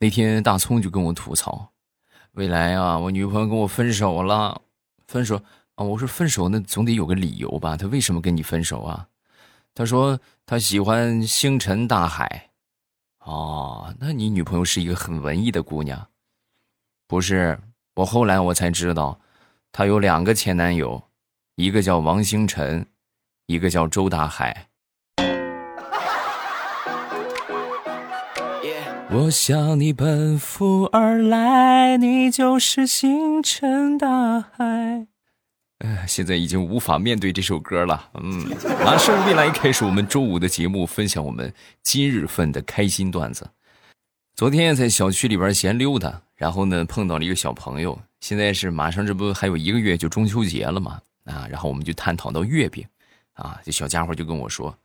那天大葱就跟我吐槽：“未来啊，我女朋友跟我分手了，分手啊！”我说：“分手那总得有个理由吧？她为什么跟你分手啊？”他说：“他喜欢星辰大海。”哦，那你女朋友是一个很文艺的姑娘？不是，我后来我才知道，她有两个前男友，一个叫王星辰，一个叫周大海。我向你奔赴而来，你就是星辰大海。哎，现在已经无法面对这首歌了。嗯，马上未来开始我们周五的节目，分享我们今日份的开心段子。昨天在小区里边闲溜达，然后呢碰到了一个小朋友。现在是马上这不还有一个月就中秋节了嘛？啊，然后我们就探讨到月饼。啊，这小家伙就跟我说。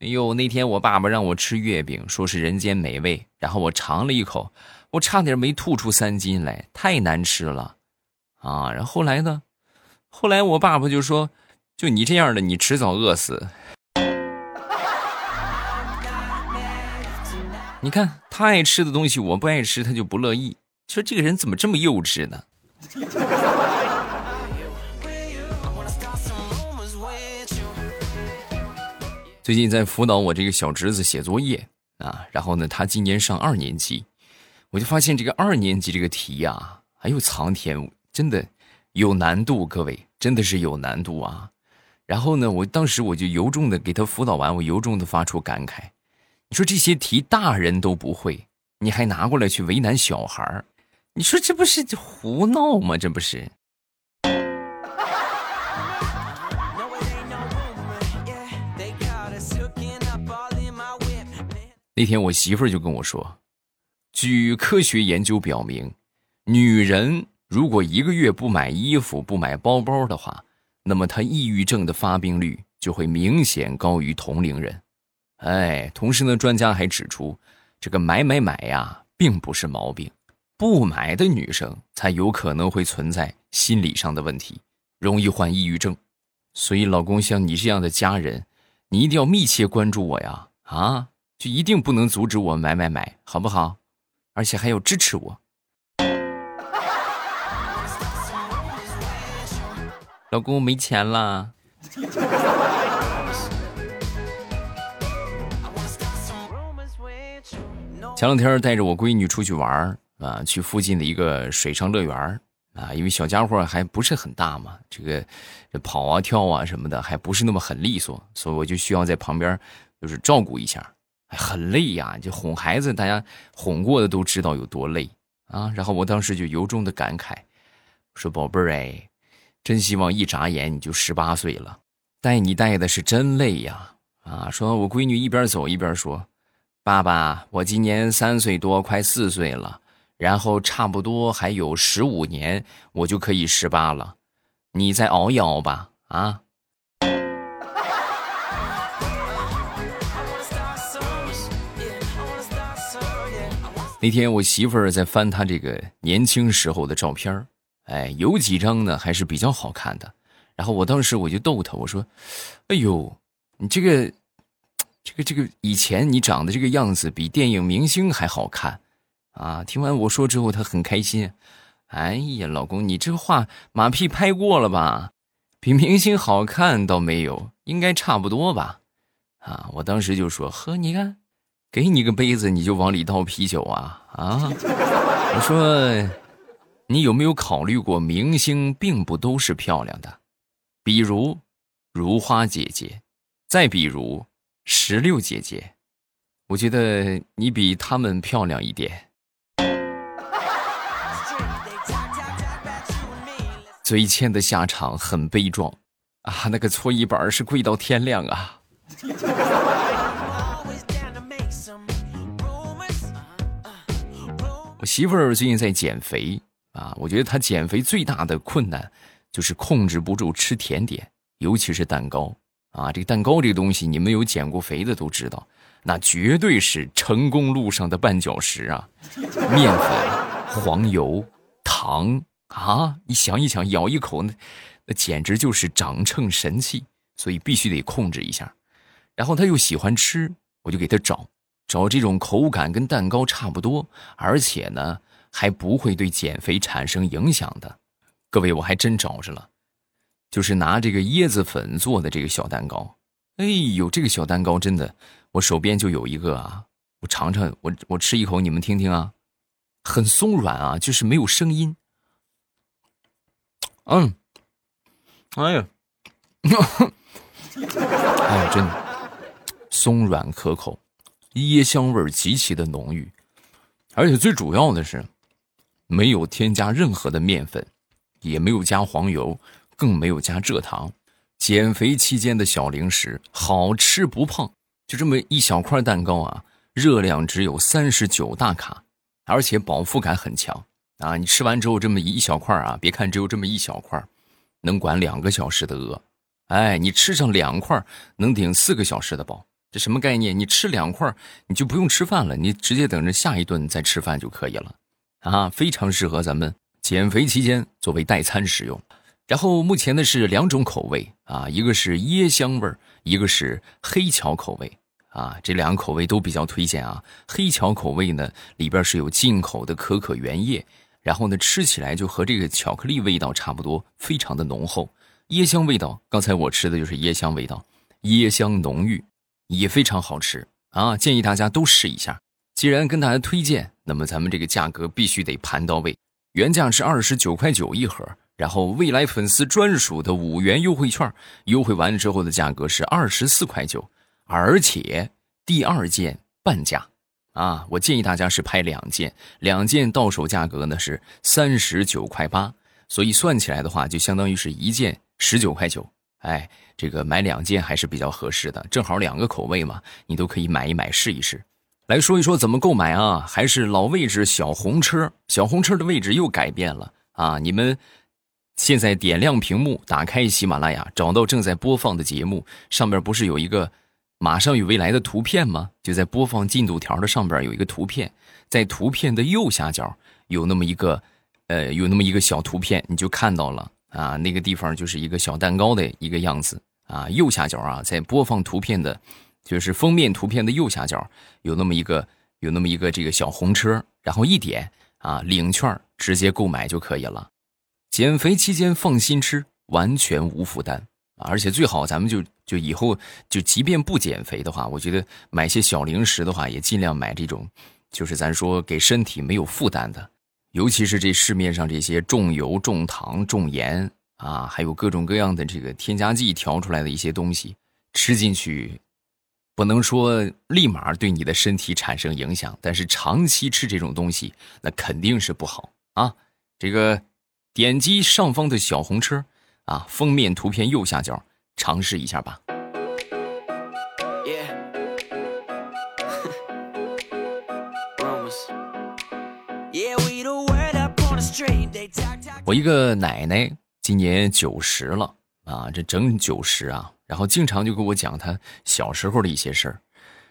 哎呦，那天我爸爸让我吃月饼，说是人间美味，然后我尝了一口，我差点没吐出三斤来，太难吃了，啊！然后后来呢？后来我爸爸就说：“就你这样的，你迟早饿死。”你看他爱吃的东西，我不爱吃，他就不乐意。说这个人怎么这么幼稚呢？最近在辅导我这个小侄子写作业啊，然后呢，他今年上二年级，我就发现这个二年级这个题呀，哎呦苍天，真的有难度，各位真的是有难度啊。然后呢，我当时我就由衷的给他辅导完，我由衷的发出感慨：你说这些题大人都不会，你还拿过来去为难小孩儿你说这不是胡闹吗？这不是。那天我媳妇儿就跟我说，据科学研究表明，女人如果一个月不买衣服、不买包包的话，那么她抑郁症的发病率就会明显高于同龄人。哎，同时呢，专家还指出，这个买买买呀，并不是毛病，不买的女生才有可能会存在心理上的问题，容易患抑郁症。所以，老公像你这样的家人，你一定要密切关注我呀！啊。就一定不能阻止我买买买，好不好？而且还要支持我。老公没钱了。前两天带着我闺女出去玩啊，去附近的一个水上乐园啊，因为小家伙还不是很大嘛，这个跑啊跳啊什么的还不是那么很利索，所以我就需要在旁边就是照顾一下。很累呀，就哄孩子，大家哄过的都知道有多累啊。然后我当时就由衷的感慨，说：“宝贝儿哎，真希望一眨眼你就十八岁了，带你带的是真累呀啊！”说我闺女一边走一边说：“爸爸，我今年三岁多，快四岁了，然后差不多还有十五年，我就可以十八了，你再熬一熬吧啊。”那天我媳妇儿在翻她这个年轻时候的照片哎，有几张呢还是比较好看的。然后我当时我就逗她，我说：“哎呦，你这个，这个，这个以前你长得这个样子比电影明星还好看啊！”听完我说之后，她很开心。哎呀，老公，你这话马屁拍过了吧？比明星好看倒没有，应该差不多吧？啊，我当时就说：“呵，你看。”给你个杯子，你就往里倒啤酒啊啊！我说，你有没有考虑过，明星并不都是漂亮的，比如如花姐姐，再比如石榴姐姐，我觉得你比他们漂亮一点。嘴欠的下场很悲壮啊！那个搓衣板是跪到天亮啊！我媳妇儿最近在减肥啊，我觉得她减肥最大的困难就是控制不住吃甜点，尤其是蛋糕啊。这个蛋糕这个东西，你们有减过肥的都知道，那绝对是成功路上的绊脚石啊。面粉、黄油、糖啊，你想一想，咬一口那那简直就是长秤神器，所以必须得控制一下。然后她又喜欢吃，我就给她找找这种口感跟蛋糕差不多，而且呢还不会对减肥产生影响的。各位，我还真找着了，就是拿这个椰子粉做的这个小蛋糕。哎呦，这个小蛋糕真的，我手边就有一个啊，我尝尝，我我吃一口，你们听听啊，很松软啊，就是没有声音。嗯，哎呀，哎呀，真的松软可口，椰香味极其的浓郁，而且最主要的是，没有添加任何的面粉，也没有加黄油，更没有加蔗糖。减肥期间的小零食，好吃不胖，就这么一小块蛋糕啊，热量只有三十九大卡，而且饱腹感很强。啊，你吃完之后这么一小块啊，别看只有这么一小块，能管两个小时的饿。哎，你吃上两块，能顶四个小时的饱。这什么概念？你吃两块，你就不用吃饭了，你直接等着下一顿再吃饭就可以了。啊，非常适合咱们减肥期间作为代餐使用。然后目前呢是两种口味啊，一个是椰香味儿，一个是黑巧口味。啊，这两个口味都比较推荐啊。黑巧口味呢，里边是有进口的可可原液。然后呢，吃起来就和这个巧克力味道差不多，非常的浓厚。椰香味道，刚才我吃的就是椰香味道，椰香浓郁，也非常好吃啊！建议大家都试一下。既然跟大家推荐，那么咱们这个价格必须得盘到位。原价是二十九块九一盒，然后未来粉丝专属的五元优惠券，优惠完之后的价格是二十四块九，而且第二件半价。啊，我建议大家是拍两件，两件到手价格呢是三十九块八，所以算起来的话，就相当于是一件十九块九。哎，这个买两件还是比较合适的，正好两个口味嘛，你都可以买一买试一试。来说一说怎么购买啊？还是老位置小红车，小红车的位置又改变了啊！你们现在点亮屏幕，打开喜马拉雅，找到正在播放的节目，上面不是有一个？马上与未来的图片吗？就在播放进度条的上边有一个图片，在图片的右下角有那么一个，呃，有那么一个小图片，你就看到了啊，那个地方就是一个小蛋糕的一个样子啊。右下角啊，在播放图片的，就是封面图片的右下角有那么一个，有那么一个这个小红车，然后一点啊，领券直接购买就可以了。减肥期间放心吃，完全无负担。而且最好咱们就就以后就即便不减肥的话，我觉得买些小零食的话，也尽量买这种，就是咱说给身体没有负担的。尤其是这市面上这些重油、重糖、重盐啊，还有各种各样的这个添加剂调出来的一些东西，吃进去，不能说立马对你的身体产生影响，但是长期吃这种东西，那肯定是不好啊。这个点击上方的小红车。啊，封面图片右下角尝试一下吧。我一个奶奶今年九十了啊，这整九十啊，然后经常就跟我讲她小时候的一些事儿，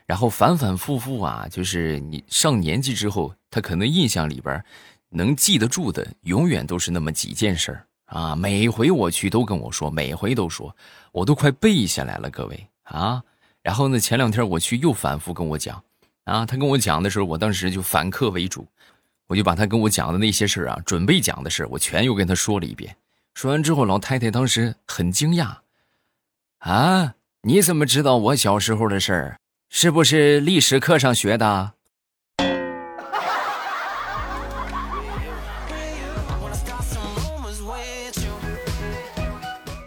然后反反复复啊，就是你上年纪之后，她可能印象里边能记得住的，永远都是那么几件事儿。啊，每回我去都跟我说，每回都说，我都快背下来了，各位啊。然后呢，前两天我去又反复跟我讲，啊，他跟我讲的时候，我当时就反客为主，我就把他跟我讲的那些事啊，准备讲的事我全又跟他说了一遍。说完之后，老太太当时很惊讶，啊，你怎么知道我小时候的事儿？是不是历史课上学的？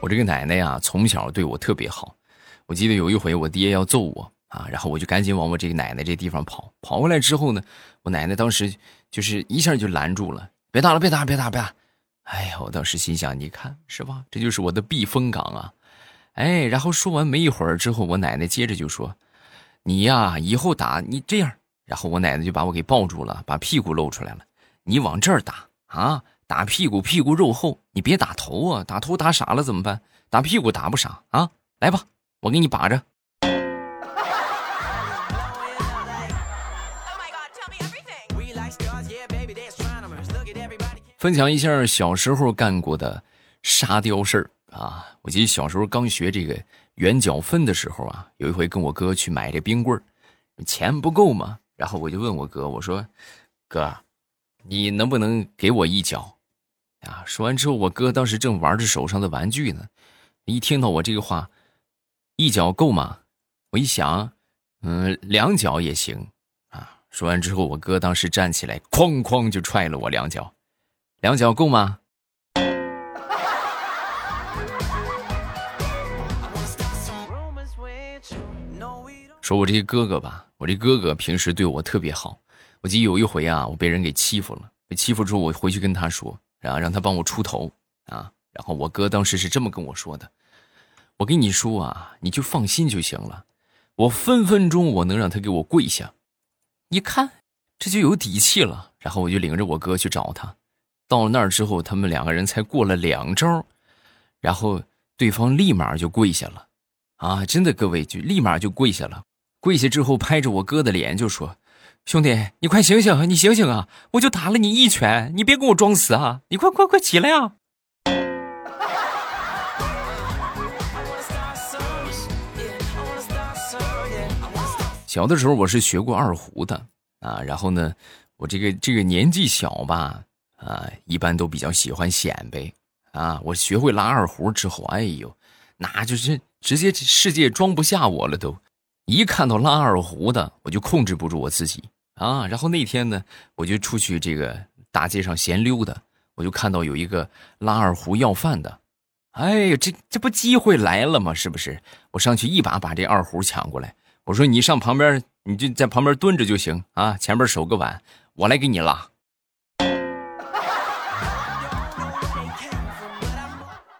我这个奶奶呀，从小对我特别好。我记得有一回，我爹要揍我啊，然后我就赶紧往我这个奶奶这地方跑。跑过来之后呢，我奶奶当时就是一下就拦住了，别打了，别打，别打，别打！哎呀，我当时心想，你看是吧？这就是我的避风港啊！哎，然后说完没一会儿之后，我奶奶接着就说：“你呀，以后打你这样。”然后我奶奶就把我给抱住了，把屁股露出来了。你往这儿打啊！打屁股，屁股肉厚，你别打头啊！打头打傻了怎么办？打屁股打不傻啊！来吧，我给你把着。分享一下小时候干过的沙雕事儿啊！我记得小时候刚学这个圆角分的时候啊，有一回跟我哥去买这冰棍儿，钱不够吗？然后我就问我哥，我说，哥，你能不能给我一脚？啊！说完之后，我哥当时正玩着手上的玩具呢，一听到我这个话，一脚够吗？我一想，嗯，两脚也行。啊！说完之后，我哥当时站起来，哐哐就踹了我两脚，两脚够吗？说我这个哥哥吧，我这哥哥平时对我特别好。我记得有一回啊，我被人给欺负了，被欺负之后，我回去跟他说，然后让他帮我出头啊。然后我哥当时是这么跟我说的：“我跟你说啊，你就放心就行了，我分分钟我能让他给我跪下。一看这就有底气了。”然后我就领着我哥去找他，到了那儿之后，他们两个人才过了两招，然后对方立马就跪下了，啊，真的各位就立马就跪下了。跪下之后，拍着我哥的脸就说：“兄弟，你快醒醒，你醒醒啊！我就打了你一拳，你别给我装死啊！你快快快起来啊！”小的时候我是学过二胡的啊，然后呢，我这个这个年纪小吧，啊，一般都比较喜欢显摆啊。我学会拉二胡之后，哎呦，那就是直接世界装不下我了都。一看到拉二胡的，我就控制不住我自己啊！然后那天呢，我就出去这个大街上闲溜达，我就看到有一个拉二胡要饭的，哎呀，这这不机会来了吗？是不是？我上去一把把这二胡抢过来，我说你上旁边，你就在旁边蹲着就行啊，前边守个碗，我来给你拉。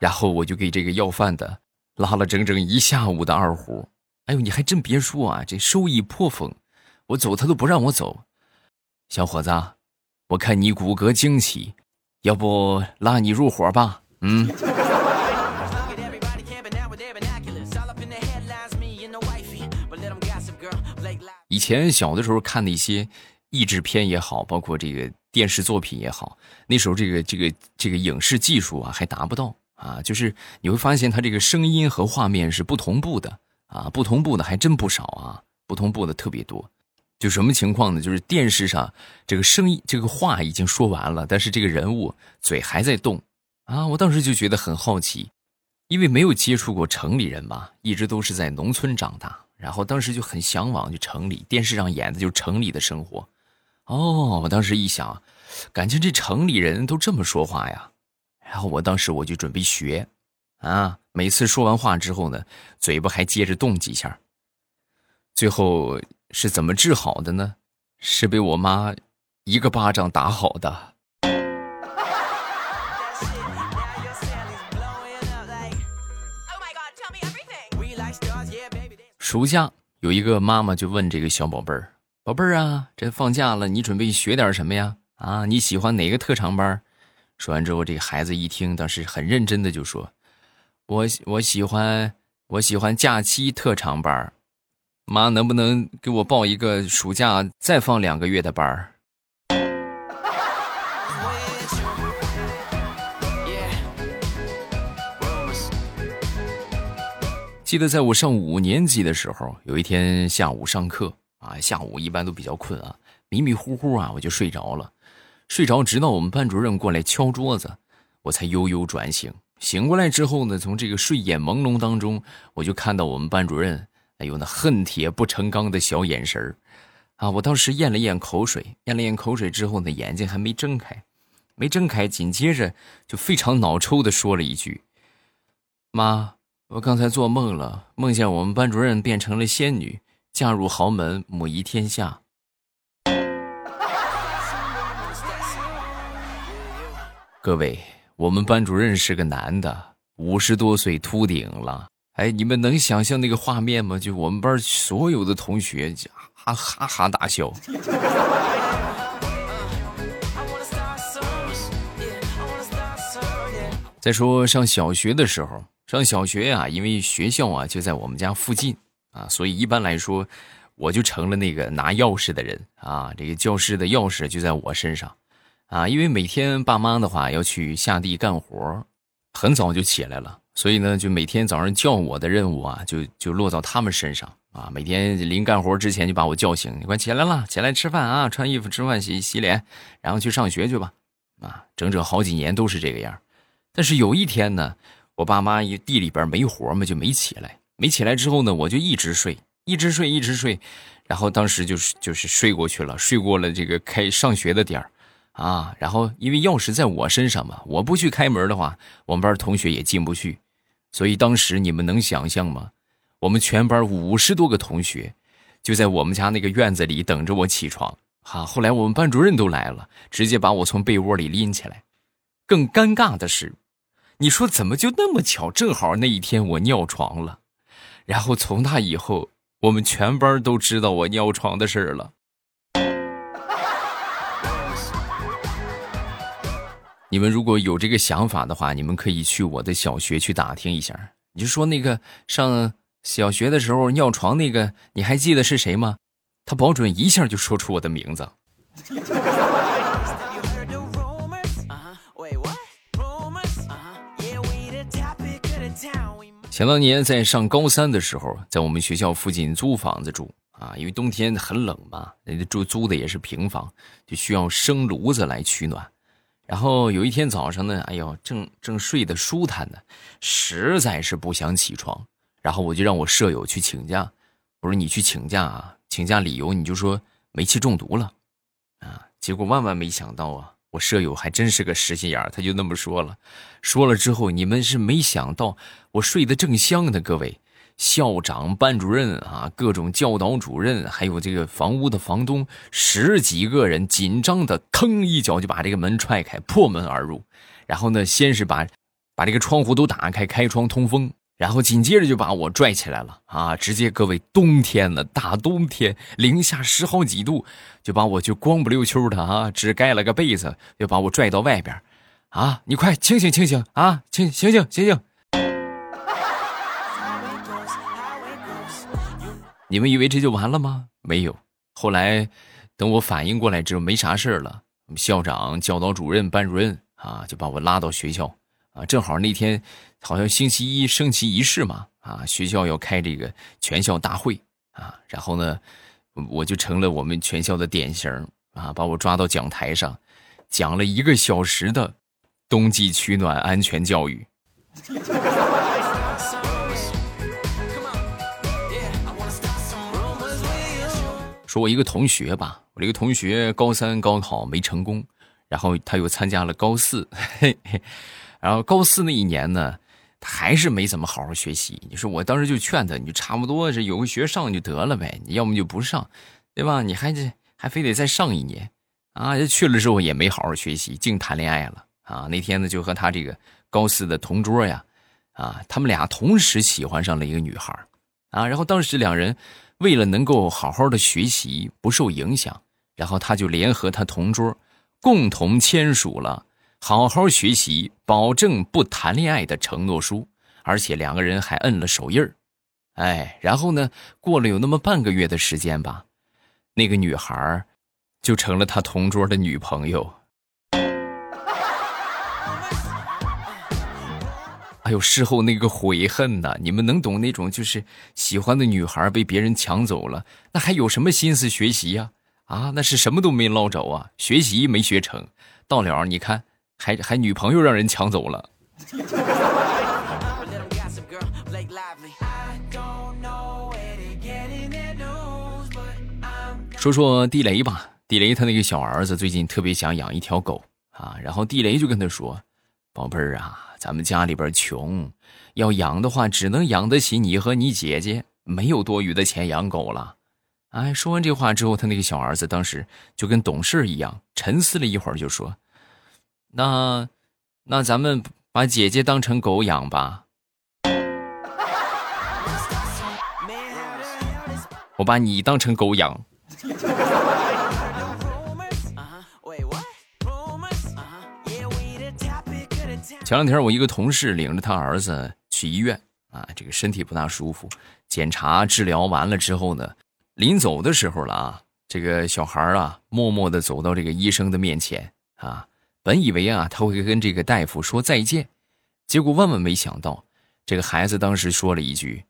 然后我就给这个要饭的拉了整整一下午的二胡。哎呦，你还真别说啊，这收益颇丰。我走他都不让我走。小伙子，我看你骨骼惊奇，要不拉你入伙吧？嗯。以前小的时候看的一些译制片也好，包括这个电视作品也好，那时候这个这个这个影视技术啊还达不到啊，就是你会发现它这个声音和画面是不同步的。啊，不同步的还真不少啊，不同步的特别多。就什么情况呢？就是电视上这个声音、这个话已经说完了，但是这个人物嘴还在动啊。我当时就觉得很好奇，因为没有接触过城里人嘛，一直都是在农村长大，然后当时就很向往去城里。电视上演的就是城里的生活。哦，我当时一想，感情这城里人都这么说话呀，然后我当时我就准备学。啊！每次说完话之后呢，嘴巴还接着动几下。最后是怎么治好的呢？是被我妈一个巴掌打好的。暑假有一个妈妈就问这个小宝贝儿：“宝贝儿啊，这放假了，你准备学点什么呀？啊，你喜欢哪个特长班？”说完之后，这个孩子一听，当时很认真的就说。我我喜欢我喜欢假期特长班妈能不能给我报一个暑假再放两个月的班记得在我上五年级的时候，有一天下午上课啊，下午一般都比较困啊，迷迷糊糊啊我就睡着了，睡着直到我们班主任过来敲桌子，我才悠悠转醒。醒过来之后呢，从这个睡眼朦胧当中，我就看到我们班主任，哎呦，那恨铁不成钢的小眼神啊！我当时咽了咽口水，咽了咽口水之后呢，眼睛还没睁开，没睁开，紧接着就非常脑抽的说了一句：“妈，我刚才做梦了，梦见我们班主任变成了仙女，嫁入豪门，母仪天下。”各位。我们班主任是个男的，五十多岁秃顶了。哎，你们能想象那个画面吗？就我们班所有的同学哈哈哈大笑。再说上小学的时候，上小学呀，因为学校啊就在我们家附近啊，所以一般来说，我就成了那个拿钥匙的人啊。这个教室的钥匙就在我身上。啊，因为每天爸妈的话要去下地干活，很早就起来了，所以呢，就每天早上叫我的任务啊，就就落到他们身上啊，每天临干活之前就把我叫醒，你快起来了，起来吃饭啊，穿衣服、吃饭、洗洗脸，然后去上学去吧。啊，整整好几年都是这个样。但是有一天呢，我爸妈一地里边没活嘛，就没起来。没起来之后呢，我就一直睡，一直睡，一直睡。然后当时就是就是睡过去了，睡过了这个开上学的点儿，啊，然后因为钥匙在我身上嘛，我不去开门的话，我们班同学也进不去。所以当时你们能想象吗？我们全班五十多个同学，就在我们家那个院子里等着我起床。哈，后来我们班主任都来了，直接把我从被窝里拎起来。更尴尬的是，你说怎么就那么巧，正好那一天我尿床了。然后从那以后，我们全班都知道我尿床的事儿了。你们如果有这个想法的话，你们可以去我的小学去打听一下。你就说那个上。小学的时候尿床那个，你还记得是谁吗？他保准一下就说出我的名字。想当年在上高三的时候，在我们学校附近租房子住啊，因为冬天很冷嘛，人家住租的也是平房，就需要生炉子来取暖。然后有一天早上呢，哎呦，正正睡得舒坦呢，实在是不想起床。然后我就让我舍友去请假，我说你去请假啊，请假理由你就说煤气中毒了，啊，结果万万没想到啊，我舍友还真是个实心眼他就那么说了，说了之后你们是没想到，我睡得正香呢，各位校长、班主任啊，各种教导主任，还有这个房屋的房东，十几个人紧张的，吭一脚就把这个门踹开，破门而入，然后呢，先是把把这个窗户都打开，开窗通风。然后紧接着就把我拽起来了啊！直接各位冬天了，大冬天零下十好几度，就把我就光不溜秋的啊，只盖了个被子，就把我拽到外边，啊！你快清醒清醒啊！清醒醒醒醒！你们以为这就完了吗？没有。后来等我反应过来之后，没啥事了。校长、教导主任、班主任啊，就把我拉到学校。啊，正好那天好像星期一升旗仪式嘛，啊，学校要开这个全校大会啊，然后呢，我就成了我们全校的典型啊，把我抓到讲台上，讲了一个小时的冬季取暖安全教育。说我一个同学吧，我这个同学高三高考没成功，然后他又参加了高四。嘿嘿。然后高四那一年呢，他还是没怎么好好学习。你说我当时就劝他，你就差不多是有个学上就得了呗，你要么就不上，对吧？你还这还非得再上一年，啊，去了之后也没好好学习，净谈恋爱了啊。那天呢，就和他这个高四的同桌呀，啊，他们俩同时喜欢上了一个女孩啊。然后当时两人为了能够好好的学习不受影响，然后他就联合他同桌，共同签署了。好好学习，保证不谈恋爱的承诺书，而且两个人还摁了手印儿，哎，然后呢，过了有那么半个月的时间吧，那个女孩就成了他同桌的女朋友。哎呦，事后那个悔恨呐，你们能懂那种就是喜欢的女孩被别人抢走了，那还有什么心思学习呀？啊，那是什么都没捞着啊，学习没学成，到了你看。还还女朋友让人抢走了。说说地雷吧，地雷他那个小儿子最近特别想养一条狗啊，然后地雷就跟他说：“宝贝儿啊，咱们家里边穷，要养的话只能养得起你和你姐姐，没有多余的钱养狗了。”哎，说完这话之后，他那个小儿子当时就跟懂事一样，沉思了一会儿就说。那，那咱们把姐姐当成狗养吧。我把你当成狗养。前两天我一个同事领着他儿子去医院啊，这个身体不大舒服，检查治疗完了之后呢，临走的时候了啊，这个小孩啊，默默的走到这个医生的面前啊。本以为啊，他会跟这个大夫说再见，结果万万没想到，这个孩子当时说了一句：“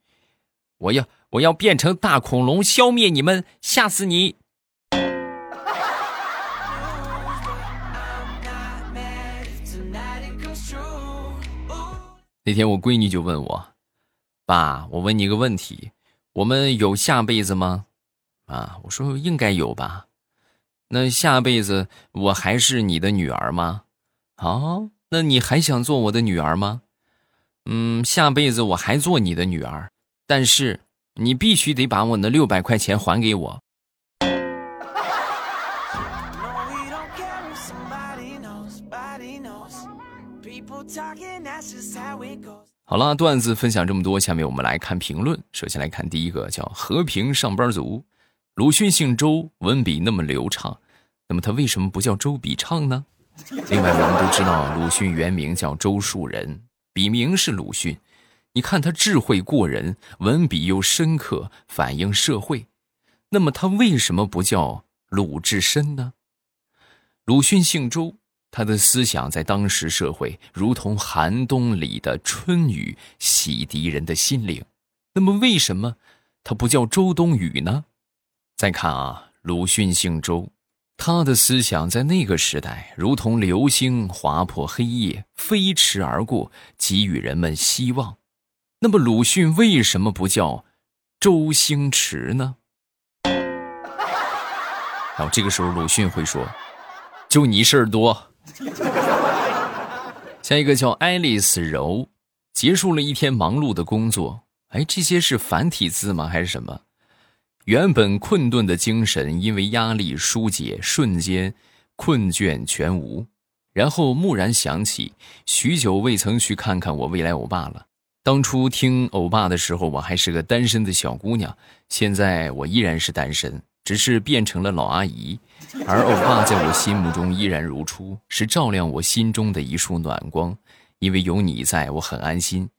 我要我要变成大恐龙消灭你们，吓死你！那天我闺女就问我：“爸，我问你个问题，我们有下辈子吗？”啊，我说应该有吧。那下辈子我还是你的女儿吗？好，那你还想做我的女儿吗？嗯，下辈子我还做你的女儿，但是你必须得把我那六百块钱还给我。好了，段子分享这么多，下面我们来看评论。首先来看第一个，叫和平上班族。鲁迅姓周，文笔那么流畅，那么他为什么不叫周笔畅呢？另外，我们都知道鲁迅原名叫周树人，笔名是鲁迅。你看他智慧过人，文笔又深刻，反映社会，那么他为什么不叫鲁智深呢？鲁迅姓周。他的思想在当时社会如同寒冬里的春雨，洗涤人的心灵。那么，为什么他不叫周冬雨呢？再看啊，鲁迅姓周，他的思想在那个时代如同流星划破黑夜，飞驰而过，给予人们希望。那么，鲁迅为什么不叫周星驰呢？然后这个时候，鲁迅会说：“就你事儿多。” 下一个叫爱丽丝柔，结束了一天忙碌的工作。哎，这些是繁体字吗？还是什么？原本困顿的精神因为压力疏解，瞬间困倦全无。然后蓦然想起，许久未曾去看看我未来欧巴了。当初听欧巴的时候，我还是个单身的小姑娘，现在我依然是单身。只是变成了老阿姨，而欧巴在我心目中依然如初，是照亮我心中的一束暖光。因为有你在，我很安心。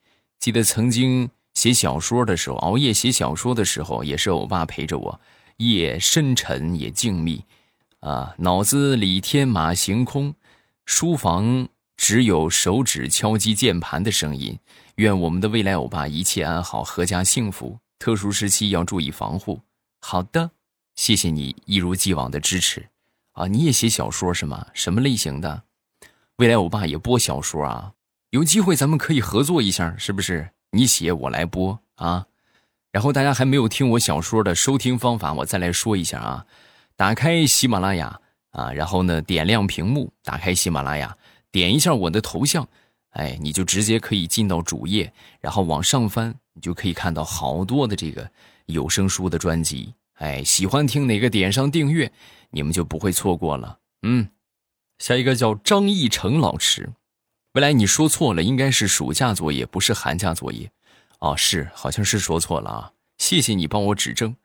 记得曾经写小说的时候，熬夜写小说的时候，也是欧巴陪着我。夜深沉也静谧，啊，脑子里天马行空，书房只有手指敲击键盘的声音。愿我们的未来欧巴一切安好，阖家幸福。特殊时期要注意防护。好的。谢谢你一如既往的支持，啊，你也写小说是吗？什么类型的？未来我爸也播小说啊，有机会咱们可以合作一下，是不是？你写我来播啊。然后大家还没有听我小说的收听方法，我再来说一下啊。打开喜马拉雅啊，然后呢点亮屏幕，打开喜马拉雅，点一下我的头像，哎，你就直接可以进到主页，然后往上翻，你就可以看到好多的这个有声书的专辑。哎，喜欢听哪个点上订阅，你们就不会错过了。嗯，下一个叫张义成老师，未来你说错了，应该是暑假作业，不是寒假作业。哦，是，好像是说错了啊。谢谢你帮我指正。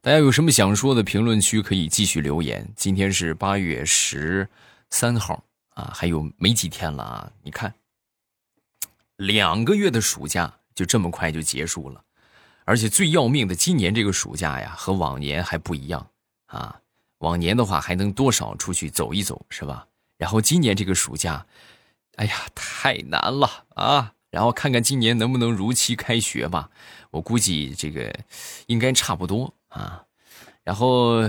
大家有什么想说的，评论区可以继续留言。今天是八月十三号啊，还有没几天了啊？你看，两个月的暑假就这么快就结束了。而且最要命的，今年这个暑假呀，和往年还不一样啊。往年的话还能多少出去走一走，是吧？然后今年这个暑假，哎呀，太难了啊！然后看看今年能不能如期开学吧。我估计这个应该差不多啊。然后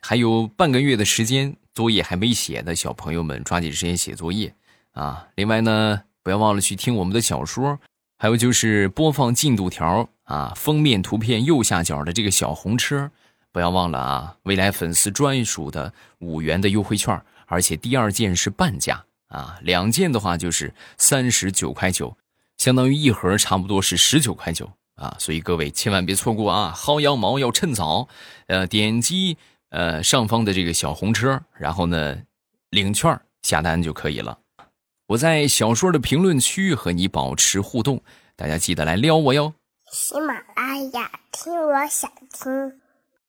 还有半个月的时间，作业还没写的小朋友们抓紧时间写作业啊。另外呢，不要忘了去听我们的小说。还有就是播放进度条啊，封面图片右下角的这个小红车，不要忘了啊！未来粉丝专属的五元的优惠券，而且第二件是半价啊，两件的话就是三十九块九，相当于一盒差不多是十九块九啊，所以各位千万别错过啊！薅羊毛要趁早，呃，点击呃上方的这个小红车，然后呢领券下单就可以了。我在小说的评论区和你保持互动，大家记得来撩我哟。喜马拉雅听，我想听。